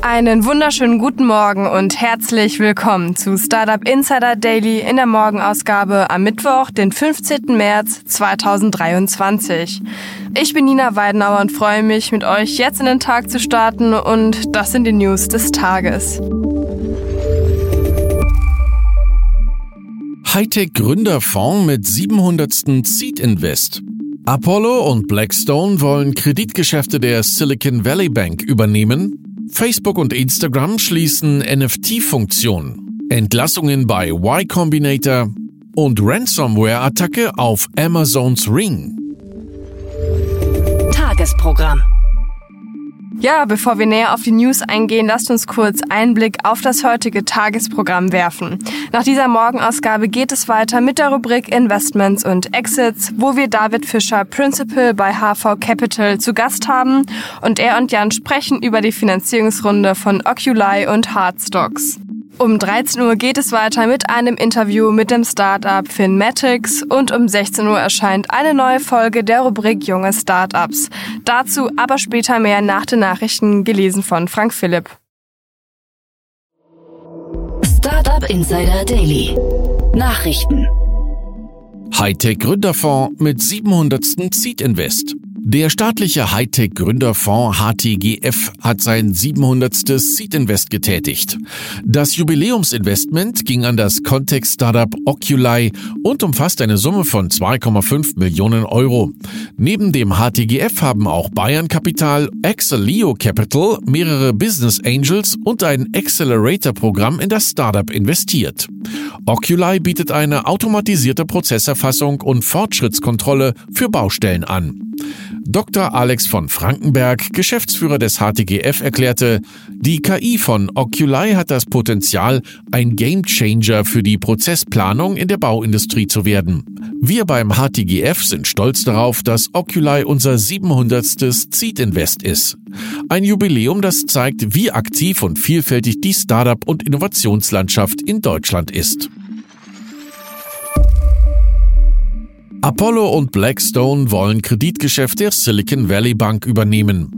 Einen wunderschönen guten Morgen und herzlich willkommen zu Startup Insider Daily in der Morgenausgabe am Mittwoch, den 15. März 2023. Ich bin Nina Weidenauer und freue mich, mit euch jetzt in den Tag zu starten und das sind die News des Tages. Hightech Gründerfonds mit 700. Seed Invest. Apollo und Blackstone wollen Kreditgeschäfte der Silicon Valley Bank übernehmen. Facebook und Instagram schließen NFT-Funktion, Entlassungen bei Y Combinator und Ransomware-Attacke auf Amazons Ring. Tagesprogramm. Ja, bevor wir näher auf die News eingehen, lasst uns kurz einen Blick auf das heutige Tagesprogramm werfen. Nach dieser Morgenausgabe geht es weiter mit der Rubrik Investments und Exits, wo wir David Fischer, Principal bei HV Capital, zu Gast haben und er und Jan sprechen über die Finanzierungsrunde von Oculi und Hardstocks. Um 13 Uhr geht es weiter mit einem Interview mit dem Startup Finmatics und um 16 Uhr erscheint eine neue Folge der Rubrik Junge Startups. Dazu aber später mehr nach den Nachrichten gelesen von Frank Philipp. Startup Insider Daily. Nachrichten. Hightech Gründerfonds mit 700. Seed Invest. Der staatliche Hightech-Gründerfonds HTGF hat sein 700. Seed-Invest getätigt. Das Jubiläumsinvestment ging an das Context-Startup Oculi und umfasst eine Summe von 2,5 Millionen Euro. Neben dem HTGF haben auch Bayern Capital, Excelio Capital, mehrere Business Angels und ein Accelerator-Programm in das Startup investiert. Oculi bietet eine automatisierte Prozesserfassung und Fortschrittskontrolle für Baustellen an. Dr. Alex von Frankenberg, Geschäftsführer des HTGF, erklärte, die KI von Oculi hat das Potenzial, ein Gamechanger für die Prozessplanung in der Bauindustrie zu werden. Wir beim HTGF sind stolz darauf, dass Oculi unser 700. Seed Invest ist. Ein Jubiläum, das zeigt, wie aktiv und vielfältig die Startup- und Innovationslandschaft in Deutschland ist. Apollo und Blackstone wollen Kreditgeschäft der Silicon Valley Bank übernehmen.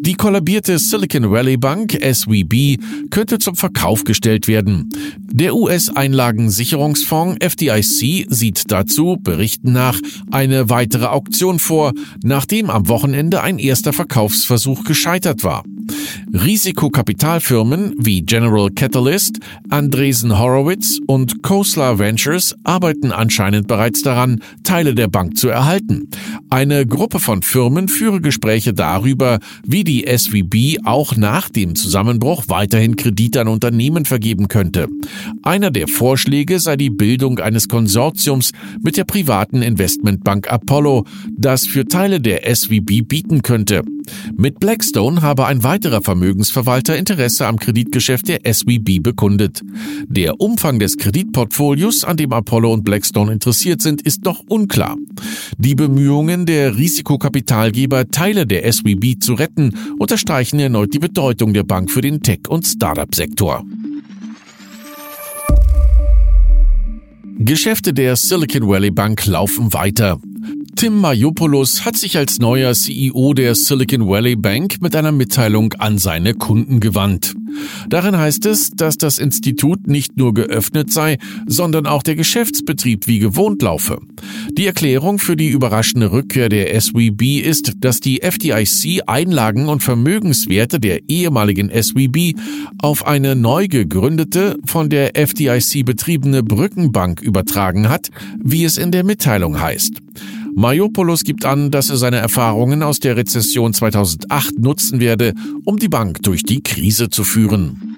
Die kollabierte Silicon Valley Bank SVB könnte zum Verkauf gestellt werden. Der US-Einlagensicherungsfonds FDIC sieht dazu, Berichten nach, eine weitere Auktion vor, nachdem am Wochenende ein erster Verkaufsversuch gescheitert war. Risikokapitalfirmen wie General Catalyst, Andresen Horowitz und Khosla Ventures arbeiten anscheinend bereits daran, Teile der Bank zu erhalten. Eine Gruppe von Firmen führe Gespräche darüber, wie die SVB auch nach dem Zusammenbruch weiterhin Kredite an Unternehmen vergeben könnte. Einer der Vorschläge sei die Bildung eines Konsortiums mit der privaten Investmentbank Apollo, das für Teile der SVB bieten könnte. Mit Blackstone habe ein weiterer Vermögensverwalter Interesse am Kreditgeschäft der SVB bekundet. Der Umfang des Kreditportfolios, an dem Apollo und Blackstone interessiert sind, ist noch unklar. Die Bemühungen der Risikokapitalgeber, Teile der SVB zu retten, unterstreichen erneut die Bedeutung der Bank für den Tech- und Startup-Sektor. Geschäfte der Silicon Valley Bank laufen weiter. Tim Mayopoulos hat sich als neuer CEO der Silicon Valley Bank mit einer Mitteilung an seine Kunden gewandt. Darin heißt es, dass das Institut nicht nur geöffnet sei, sondern auch der Geschäftsbetrieb wie gewohnt laufe. Die Erklärung für die überraschende Rückkehr der SWB ist, dass die FDIC Einlagen und Vermögenswerte der ehemaligen SWB auf eine neu gegründete, von der FDIC betriebene Brückenbank übertragen hat, wie es in der Mitteilung heißt. Mayopoulos gibt an, dass er seine Erfahrungen aus der Rezession 2008 nutzen werde, um die Bank durch die Krise zu führen.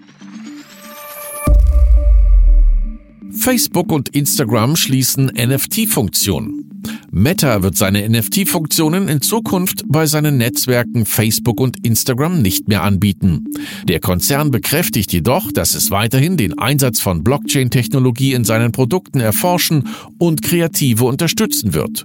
Facebook und Instagram schließen NFT-Funktion. Meta wird seine NFT-Funktionen in Zukunft bei seinen Netzwerken Facebook und Instagram nicht mehr anbieten. Der Konzern bekräftigt jedoch, dass es weiterhin den Einsatz von Blockchain-Technologie in seinen Produkten erforschen und Kreative unterstützen wird.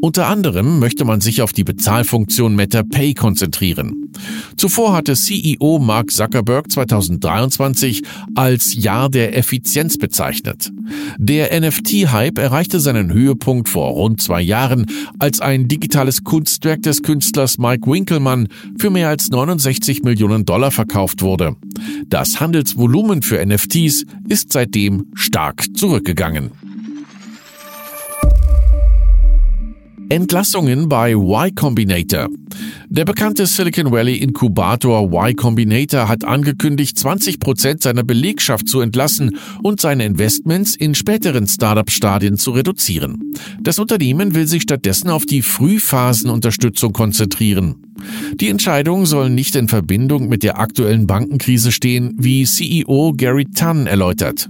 Unter anderem möchte man sich auf die Bezahlfunktion Meta Pay konzentrieren. Zuvor hatte CEO Mark Zuckerberg 2023 als Jahr der Effizienz bezeichnet. Der NFT-Hype erreichte seinen Höhepunkt vor rund zwei Jahren, als ein digitales Kunstwerk des Künstlers Mike Winkelmann für mehr als 69 Millionen Dollar verkauft wurde. Das Handelsvolumen für NFTs ist seitdem stark zurückgegangen. Entlassungen bei Y Combinator. Der bekannte Silicon Valley Inkubator Y Combinator hat angekündigt, 20 Prozent seiner Belegschaft zu entlassen und seine Investments in späteren Startup-Stadien zu reduzieren. Das Unternehmen will sich stattdessen auf die Frühphasenunterstützung konzentrieren. Die Entscheidung soll nicht in Verbindung mit der aktuellen Bankenkrise stehen, wie CEO Gary Tunn erläutert.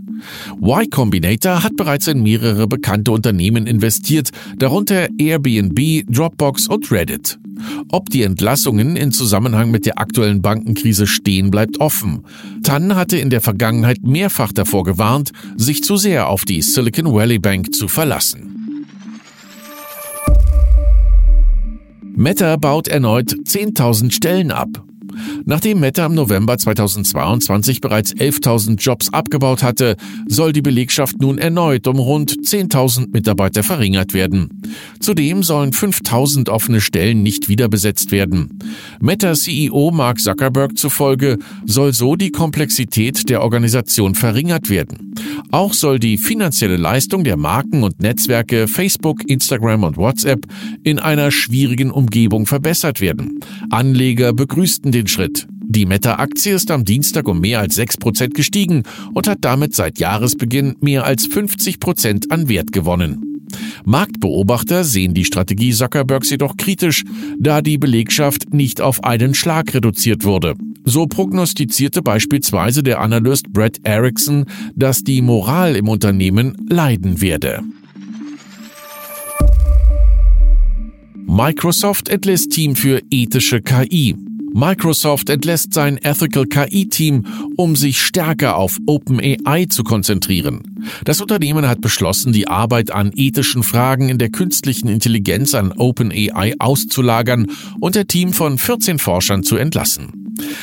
Y Combinator hat bereits in mehrere bekannte Unternehmen investiert, darunter Airbnb, Dropbox und Reddit. Ob die Entlassungen in Zusammenhang mit der aktuellen Bankenkrise stehen, bleibt offen. Tan hatte in der Vergangenheit mehrfach davor gewarnt, sich zu sehr auf die Silicon Valley Bank zu verlassen. Meta baut erneut 10.000 Stellen ab. Nachdem Meta im November 2022 bereits 11.000 Jobs abgebaut hatte, soll die Belegschaft nun erneut um rund 10.000 Mitarbeiter verringert werden. Zudem sollen 5.000 offene Stellen nicht wieder besetzt werden. Meta-CEO Mark Zuckerberg zufolge soll so die Komplexität der Organisation verringert werden. Auch soll die finanzielle Leistung der Marken und Netzwerke Facebook, Instagram und WhatsApp in einer schwierigen Umgebung verbessert werden. Anleger begrüßten den Schritt. Die Meta-Aktie ist am Dienstag um mehr als 6% gestiegen und hat damit seit Jahresbeginn mehr als 50% an Wert gewonnen. Marktbeobachter sehen die Strategie Zuckerbergs jedoch kritisch, da die Belegschaft nicht auf einen Schlag reduziert wurde. So prognostizierte beispielsweise der Analyst Brett Erickson, dass die Moral im Unternehmen leiden werde. Microsoft entlässt Team für ethische KI. Microsoft entlässt sein Ethical KI-Team, um sich stärker auf OpenAI zu konzentrieren. Das Unternehmen hat beschlossen, die Arbeit an ethischen Fragen in der künstlichen Intelligenz an OpenAI auszulagern und der Team von 14 Forschern zu entlassen.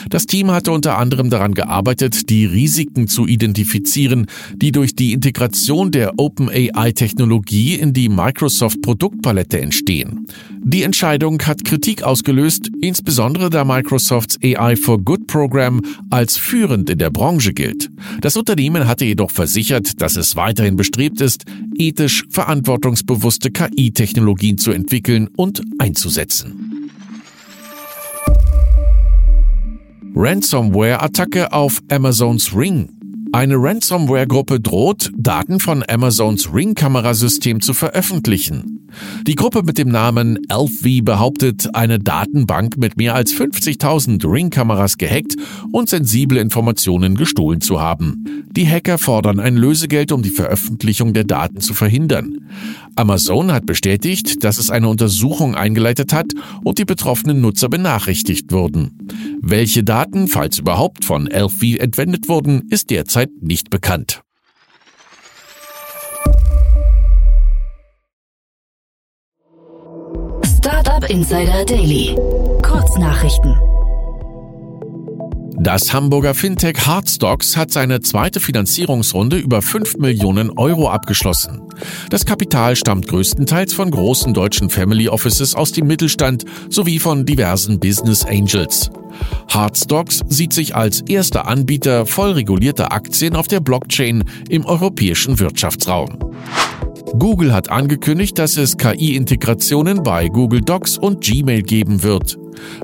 Das Team hatte unter anderem daran gearbeitet, die Risiken zu identifizieren, die durch die Integration der OpenAI-Technologie in die Microsoft-Produktpalette entstehen. Die Entscheidung hat Kritik ausgelöst, insbesondere da Microsofts AI for Good Program als führend in der Branche gilt. Das Unternehmen hatte jedoch versichert, dass es weiterhin bestrebt ist, ethisch verantwortungsbewusste KI-Technologien zu entwickeln und einzusetzen. Ransomware-Attacke auf Amazons Ring. Eine Ransomware-Gruppe droht, Daten von Amazons Ring-Kamerasystem zu veröffentlichen. Die Gruppe mit dem Namen ElfV behauptet, eine Datenbank mit mehr als 50.000 Ring-Kameras gehackt und sensible Informationen gestohlen zu haben. Die Hacker fordern ein Lösegeld, um die Veröffentlichung der Daten zu verhindern. Amazon hat bestätigt, dass es eine Untersuchung eingeleitet hat und die betroffenen Nutzer benachrichtigt wurden. Welche Daten, falls überhaupt, von ElfV entwendet wurden, ist derzeit nicht bekannt. Startup Insider Daily. Kurznachrichten. Das Hamburger Fintech Hardstocks hat seine zweite Finanzierungsrunde über 5 Millionen Euro abgeschlossen. Das Kapital stammt größtenteils von großen deutschen Family Offices aus dem Mittelstand sowie von diversen Business Angels. Hardstocks sieht sich als erster Anbieter voll regulierter Aktien auf der Blockchain im europäischen Wirtschaftsraum. Google hat angekündigt, dass es KI-Integrationen bei Google Docs und Gmail geben wird.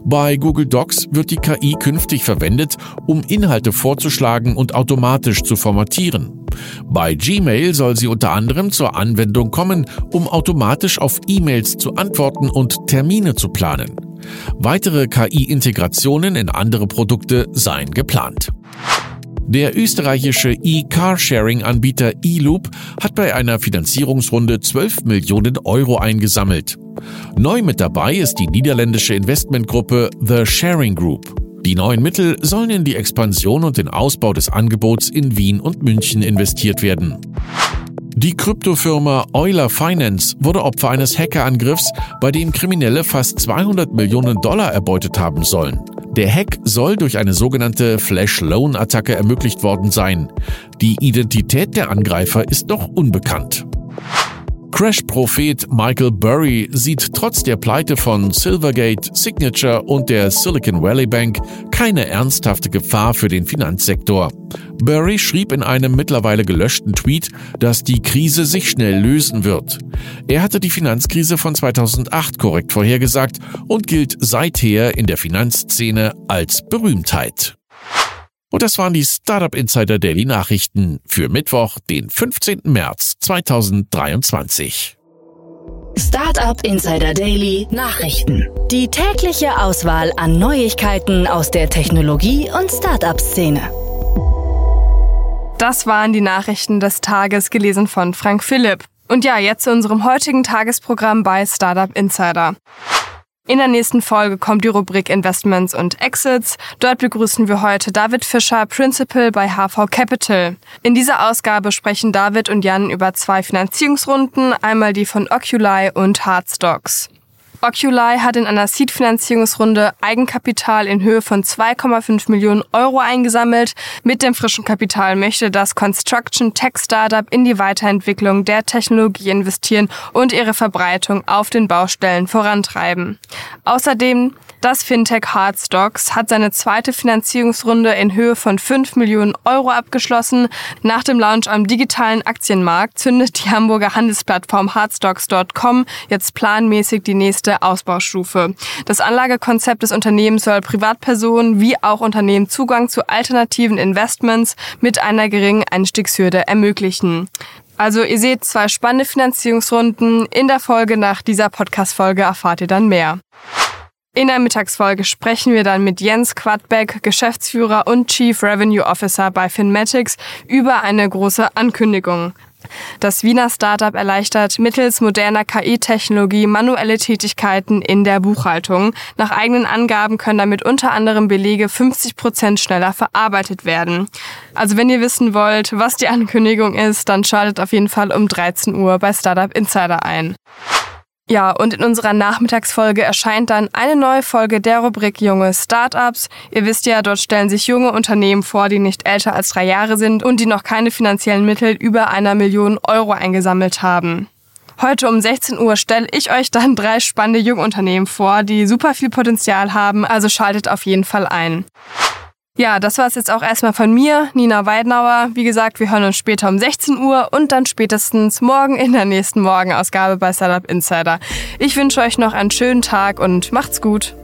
Bei Google Docs wird die KI künftig verwendet, um Inhalte vorzuschlagen und automatisch zu formatieren. Bei Gmail soll sie unter anderem zur Anwendung kommen, um automatisch auf E-Mails zu antworten und Termine zu planen. Weitere KI-Integrationen in andere Produkte seien geplant. Der österreichische E-Carsharing-Anbieter eLoop hat bei einer Finanzierungsrunde 12 Millionen Euro eingesammelt. Neu mit dabei ist die niederländische Investmentgruppe The Sharing Group. Die neuen Mittel sollen in die Expansion und den Ausbau des Angebots in Wien und München investiert werden. Die Kryptofirma Euler Finance wurde Opfer eines Hackerangriffs, bei dem Kriminelle fast 200 Millionen Dollar erbeutet haben sollen. Der Hack soll durch eine sogenannte Flash-Loan-Attacke ermöglicht worden sein. Die Identität der Angreifer ist noch unbekannt. Crash-Prophet Michael Burry sieht trotz der Pleite von Silvergate, Signature und der Silicon Valley Bank keine ernsthafte Gefahr für den Finanzsektor. Burry schrieb in einem mittlerweile gelöschten Tweet, dass die Krise sich schnell lösen wird. Er hatte die Finanzkrise von 2008 korrekt vorhergesagt und gilt seither in der Finanzszene als Berühmtheit. Und das waren die Startup Insider Daily Nachrichten für Mittwoch, den 15. März 2023. Startup Insider Daily Nachrichten. Die tägliche Auswahl an Neuigkeiten aus der Technologie- und Startup-Szene. Das waren die Nachrichten des Tages, gelesen von Frank Philipp. Und ja, jetzt zu unserem heutigen Tagesprogramm bei Startup Insider. In der nächsten Folge kommt die Rubrik Investments und Exits. Dort begrüßen wir heute David Fischer, Principal bei HV Capital. In dieser Ausgabe sprechen David und Jan über zwei Finanzierungsrunden, einmal die von Oculi und Hardstocks. Oculi hat in einer Seed-Finanzierungsrunde Eigenkapital in Höhe von 2,5 Millionen Euro eingesammelt. Mit dem frischen Kapital möchte das Construction Tech Startup in die Weiterentwicklung der Technologie investieren und ihre Verbreitung auf den Baustellen vorantreiben. Außerdem das Fintech Hardstocks hat seine zweite Finanzierungsrunde in Höhe von 5 Millionen Euro abgeschlossen. Nach dem Launch am digitalen Aktienmarkt zündet die Hamburger Handelsplattform hardstocks.com jetzt planmäßig die nächste Ausbaustufe. Das Anlagekonzept des Unternehmens soll Privatpersonen wie auch Unternehmen Zugang zu alternativen Investments mit einer geringen Einstiegshürde ermöglichen. Also ihr seht zwei spannende Finanzierungsrunden. In der Folge nach dieser Podcast-Folge erfahrt ihr dann mehr. In der Mittagsfolge sprechen wir dann mit Jens Quadbeck, Geschäftsführer und Chief Revenue Officer bei Finmatics, über eine große Ankündigung. Das Wiener Startup erleichtert mittels moderner KI-Technologie manuelle Tätigkeiten in der Buchhaltung. Nach eigenen Angaben können damit unter anderem Belege 50 Prozent schneller verarbeitet werden. Also wenn ihr wissen wollt, was die Ankündigung ist, dann schaltet auf jeden Fall um 13 Uhr bei Startup Insider ein. Ja, und in unserer Nachmittagsfolge erscheint dann eine neue Folge der Rubrik Junge Startups. Ihr wisst ja, dort stellen sich junge Unternehmen vor, die nicht älter als drei Jahre sind und die noch keine finanziellen Mittel über einer Million Euro eingesammelt haben. Heute um 16 Uhr stelle ich euch dann drei spannende Jungunternehmen vor, die super viel Potenzial haben, also schaltet auf jeden Fall ein. Ja, das war es jetzt auch erstmal von mir, Nina Weidenauer. Wie gesagt, wir hören uns später um 16 Uhr und dann spätestens morgen in der nächsten Morgenausgabe bei Startup Insider. Ich wünsche euch noch einen schönen Tag und macht's gut.